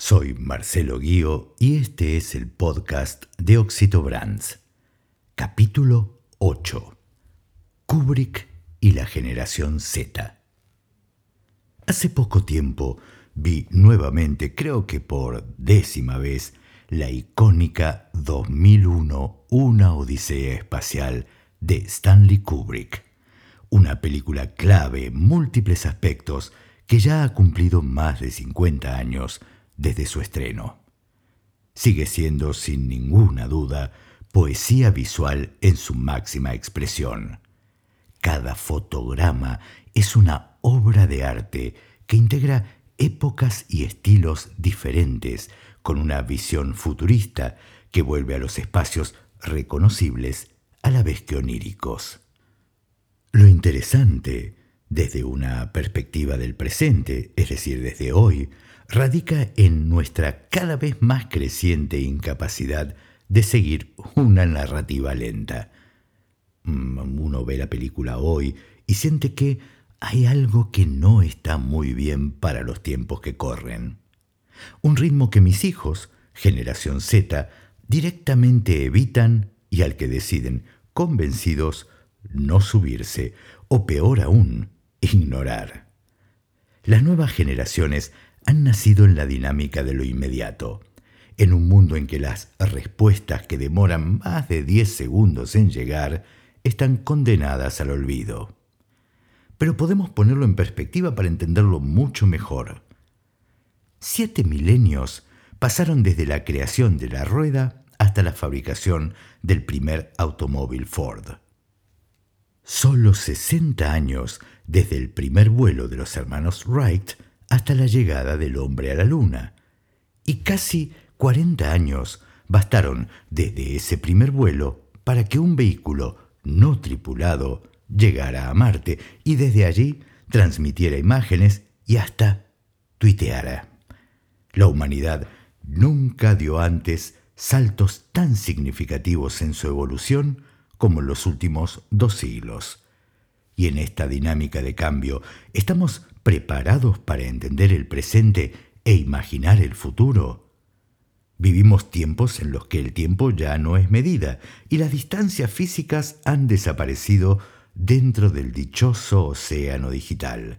Soy Marcelo Guío y este es el podcast de Oxito Brands. Capítulo 8. Kubrick y la generación Z. Hace poco tiempo vi nuevamente, creo que por décima vez, la icónica 2001 Una Odisea Espacial de Stanley Kubrick, una película clave en múltiples aspectos que ya ha cumplido más de 50 años desde su estreno. Sigue siendo, sin ninguna duda, poesía visual en su máxima expresión. Cada fotograma es una obra de arte que integra épocas y estilos diferentes con una visión futurista que vuelve a los espacios reconocibles a la vez que oníricos. Lo interesante, desde una perspectiva del presente, es decir, desde hoy, radica en nuestra cada vez más creciente incapacidad de seguir una narrativa lenta. Mm, uno ve la película hoy y siente que hay algo que no está muy bien para los tiempos que corren. Un ritmo que mis hijos, generación Z, directamente evitan y al que deciden, convencidos, no subirse o peor aún, ignorar. Las nuevas generaciones han nacido en la dinámica de lo inmediato, en un mundo en que las respuestas que demoran más de 10 segundos en llegar están condenadas al olvido. Pero podemos ponerlo en perspectiva para entenderlo mucho mejor. Siete milenios pasaron desde la creación de la rueda hasta la fabricación del primer automóvil Ford. Solo 60 años desde el primer vuelo de los hermanos Wright hasta la llegada del hombre a la luna. Y casi 40 años bastaron desde ese primer vuelo para que un vehículo no tripulado llegara a Marte y desde allí transmitiera imágenes y hasta tuiteara. La humanidad nunca dio antes saltos tan significativos en su evolución como en los últimos dos siglos. Y en esta dinámica de cambio, ¿estamos preparados para entender el presente e imaginar el futuro? Vivimos tiempos en los que el tiempo ya no es medida y las distancias físicas han desaparecido dentro del dichoso océano digital.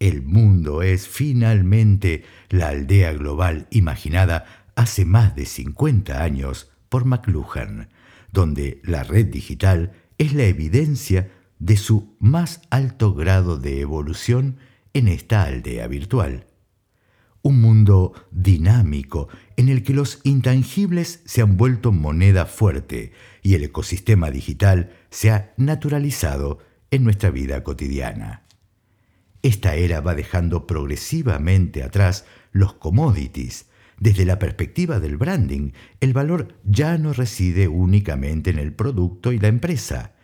El mundo es finalmente la aldea global imaginada hace más de 50 años por McLuhan, donde la red digital es la evidencia de su más alto grado de evolución en esta aldea virtual. Un mundo dinámico en el que los intangibles se han vuelto moneda fuerte y el ecosistema digital se ha naturalizado en nuestra vida cotidiana. Esta era va dejando progresivamente atrás los commodities. Desde la perspectiva del branding, el valor ya no reside únicamente en el producto y la empresa.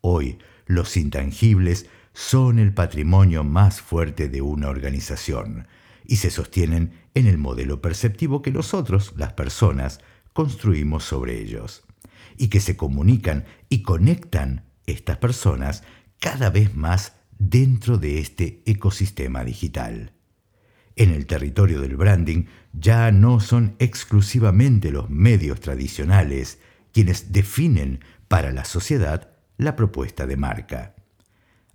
Hoy, los intangibles son el patrimonio más fuerte de una organización y se sostienen en el modelo perceptivo que nosotros, las personas, construimos sobre ellos y que se comunican y conectan estas personas cada vez más dentro de este ecosistema digital. En el territorio del branding ya no son exclusivamente los medios tradicionales quienes definen para la sociedad la propuesta de marca.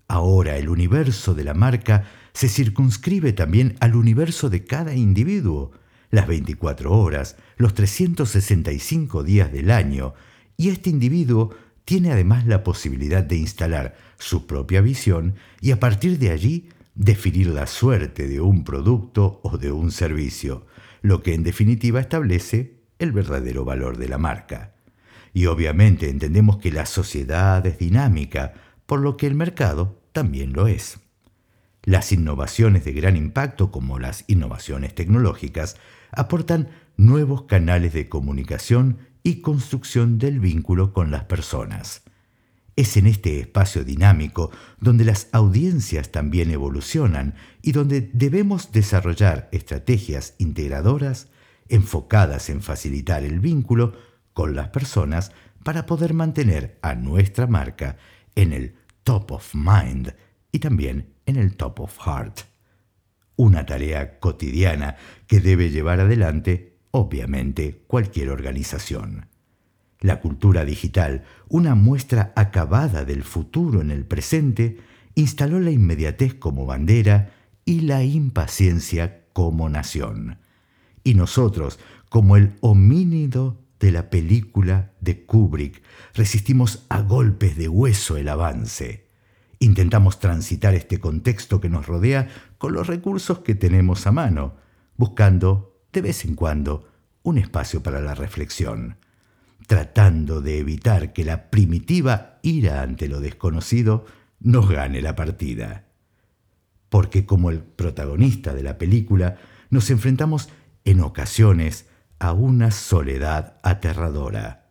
Ahora el universo de la marca se circunscribe también al universo de cada individuo, las 24 horas, los 365 días del año, y este individuo tiene además la posibilidad de instalar su propia visión y a partir de allí definir la suerte de un producto o de un servicio, lo que en definitiva establece el verdadero valor de la marca. Y obviamente entendemos que la sociedad es dinámica, por lo que el mercado también lo es. Las innovaciones de gran impacto, como las innovaciones tecnológicas, aportan nuevos canales de comunicación y construcción del vínculo con las personas. Es en este espacio dinámico donde las audiencias también evolucionan y donde debemos desarrollar estrategias integradoras enfocadas en facilitar el vínculo con las personas para poder mantener a nuestra marca en el top of mind y también en el top of heart. una tarea cotidiana que debe llevar adelante, obviamente, cualquier organización. La cultura digital, una muestra acabada del futuro en el presente, instaló la inmediatez como bandera y la impaciencia como nación. Y nosotros, como el homínido de la película de Kubrick, resistimos a golpes de hueso el avance. Intentamos transitar este contexto que nos rodea con los recursos que tenemos a mano, buscando, de vez en cuando, un espacio para la reflexión, tratando de evitar que la primitiva ira ante lo desconocido nos gane la partida. Porque como el protagonista de la película, nos enfrentamos en ocasiones a una soledad aterradora.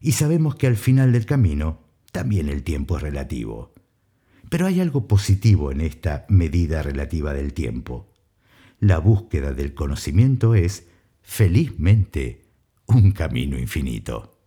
Y sabemos que al final del camino también el tiempo es relativo. Pero hay algo positivo en esta medida relativa del tiempo. La búsqueda del conocimiento es, felizmente, un camino infinito.